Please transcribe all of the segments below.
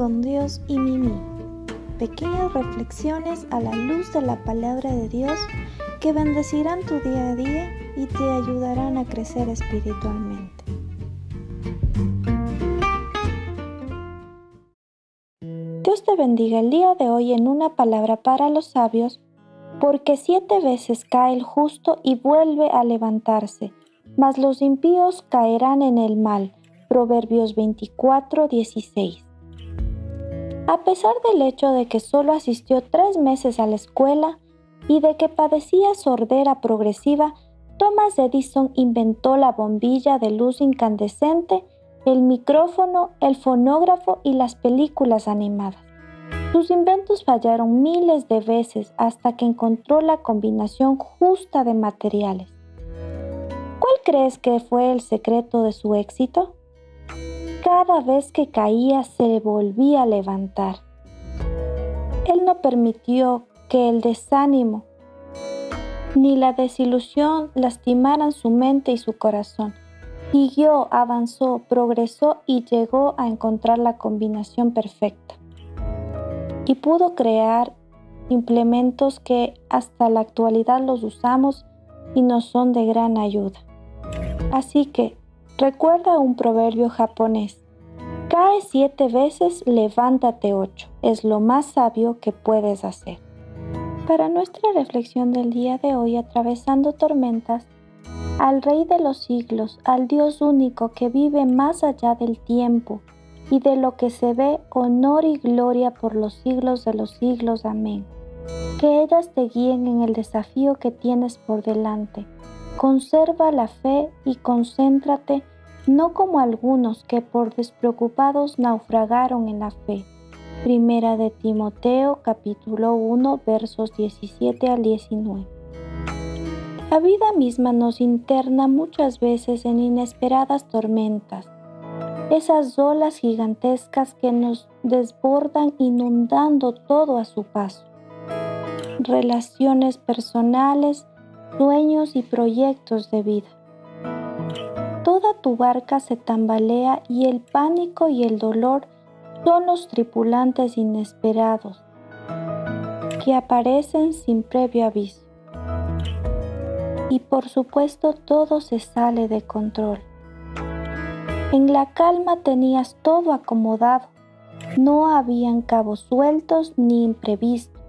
con Dios y Mimi. Pequeñas reflexiones a la luz de la palabra de Dios que bendecirán tu día a día y te ayudarán a crecer espiritualmente. Dios te bendiga el día de hoy en una palabra para los sabios, porque siete veces cae el justo y vuelve a levantarse, mas los impíos caerán en el mal. Proverbios 24, 16. A pesar del hecho de que solo asistió tres meses a la escuela y de que padecía sordera progresiva, Thomas Edison inventó la bombilla de luz incandescente, el micrófono, el fonógrafo y las películas animadas. Sus inventos fallaron miles de veces hasta que encontró la combinación justa de materiales. ¿Cuál crees que fue el secreto de su éxito? Cada vez que caía se volvía a levantar. Él no permitió que el desánimo ni la desilusión lastimaran su mente y su corazón. Siguió, avanzó, progresó y llegó a encontrar la combinación perfecta. Y pudo crear implementos que hasta la actualidad los usamos y nos son de gran ayuda. Así que Recuerda un proverbio japonés. Cae siete veces, levántate ocho. Es lo más sabio que puedes hacer. Para nuestra reflexión del día de hoy, atravesando tormentas, al Rey de los siglos, al Dios único que vive más allá del tiempo y de lo que se ve, honor y gloria por los siglos de los siglos. Amén. Que ellas te guíen en el desafío que tienes por delante. Conserva la fe y concéntrate no como algunos que por despreocupados naufragaron en la fe. Primera de Timoteo capítulo 1 versos 17 al 19. La vida misma nos interna muchas veces en inesperadas tormentas, esas olas gigantescas que nos desbordan inundando todo a su paso. Relaciones personales, sueños y proyectos de vida toda tu barca se tambalea y el pánico y el dolor son los tripulantes inesperados que aparecen sin previo aviso. Y por supuesto todo se sale de control. En la calma tenías todo acomodado, no habían cabos sueltos ni imprevistos.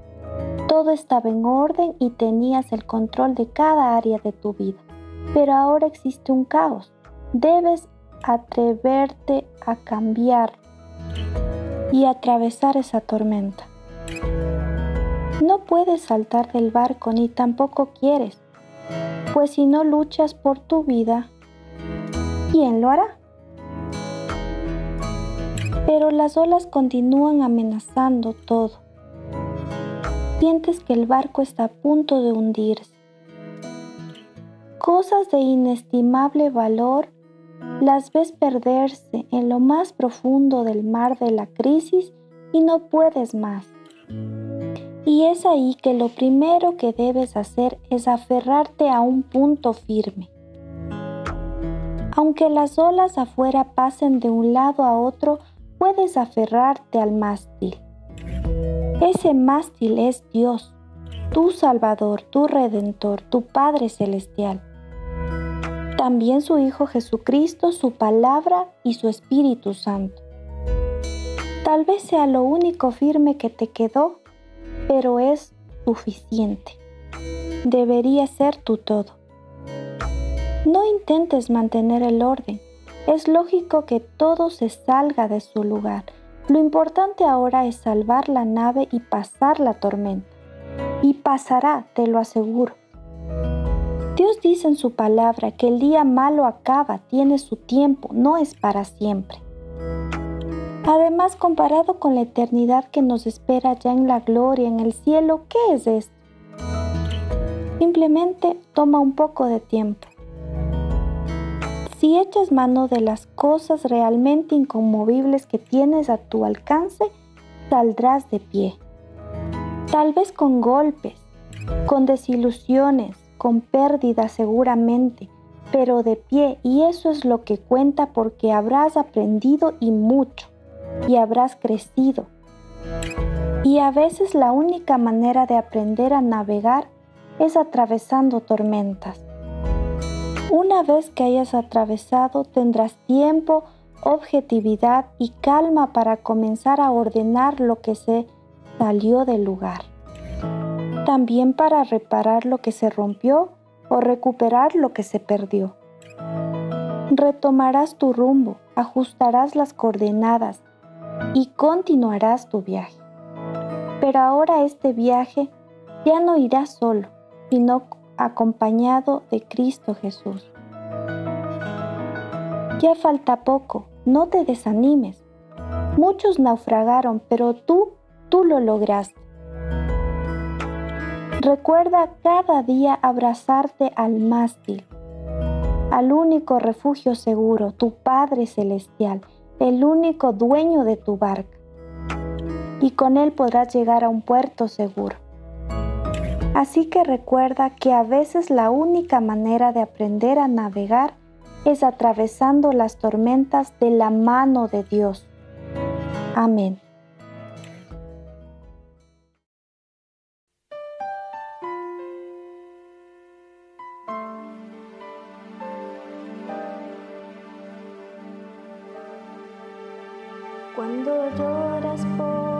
Todo estaba en orden y tenías el control de cada área de tu vida. Pero ahora existe un caos Debes atreverte a cambiar y atravesar esa tormenta. No puedes saltar del barco ni tampoco quieres, pues si no luchas por tu vida, ¿quién lo hará? Pero las olas continúan amenazando todo. Sientes que el barco está a punto de hundirse. Cosas de inestimable valor las ves perderse en lo más profundo del mar de la crisis y no puedes más. Y es ahí que lo primero que debes hacer es aferrarte a un punto firme. Aunque las olas afuera pasen de un lado a otro, puedes aferrarte al mástil. Ese mástil es Dios, tu Salvador, tu Redentor, tu Padre Celestial también su Hijo Jesucristo, su palabra y su Espíritu Santo. Tal vez sea lo único firme que te quedó, pero es suficiente. Debería ser tu todo. No intentes mantener el orden. Es lógico que todo se salga de su lugar. Lo importante ahora es salvar la nave y pasar la tormenta. Y pasará, te lo aseguro. Dios dice en su palabra que el día malo acaba, tiene su tiempo, no es para siempre. Además, comparado con la eternidad que nos espera ya en la gloria, en el cielo, ¿qué es esto? Simplemente toma un poco de tiempo. Si echas mano de las cosas realmente inconmovibles que tienes a tu alcance, saldrás de pie. Tal vez con golpes, con desilusiones, con pérdida seguramente, pero de pie, y eso es lo que cuenta porque habrás aprendido y mucho. y habrás crecido. Y a veces la única manera de aprender a navegar es atravesando tormentas. Una vez que hayas atravesado tendrás tiempo, objetividad y calma para comenzar a ordenar lo que se salió del lugar. También para reparar lo que se rompió o recuperar lo que se perdió. Retomarás tu rumbo, ajustarás las coordenadas y continuarás tu viaje. Pero ahora este viaje ya no irá solo, sino acompañado de Cristo Jesús. Ya falta poco, no te desanimes. Muchos naufragaron, pero tú, tú lo lograste. Recuerda cada día abrazarte al mástil, al único refugio seguro, tu Padre Celestial, el único dueño de tu barca. Y con él podrás llegar a un puerto seguro. Así que recuerda que a veces la única manera de aprender a navegar es atravesando las tormentas de la mano de Dios. Amén. Cuando lloras por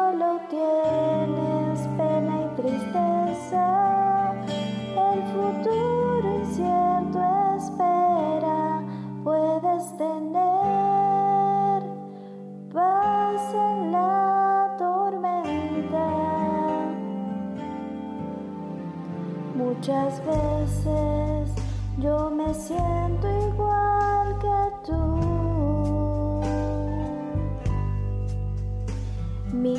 solo tienes pena y tristeza, el futuro incierto espera, puedes tener. Muchas veces yo me siento igual que tú. Mi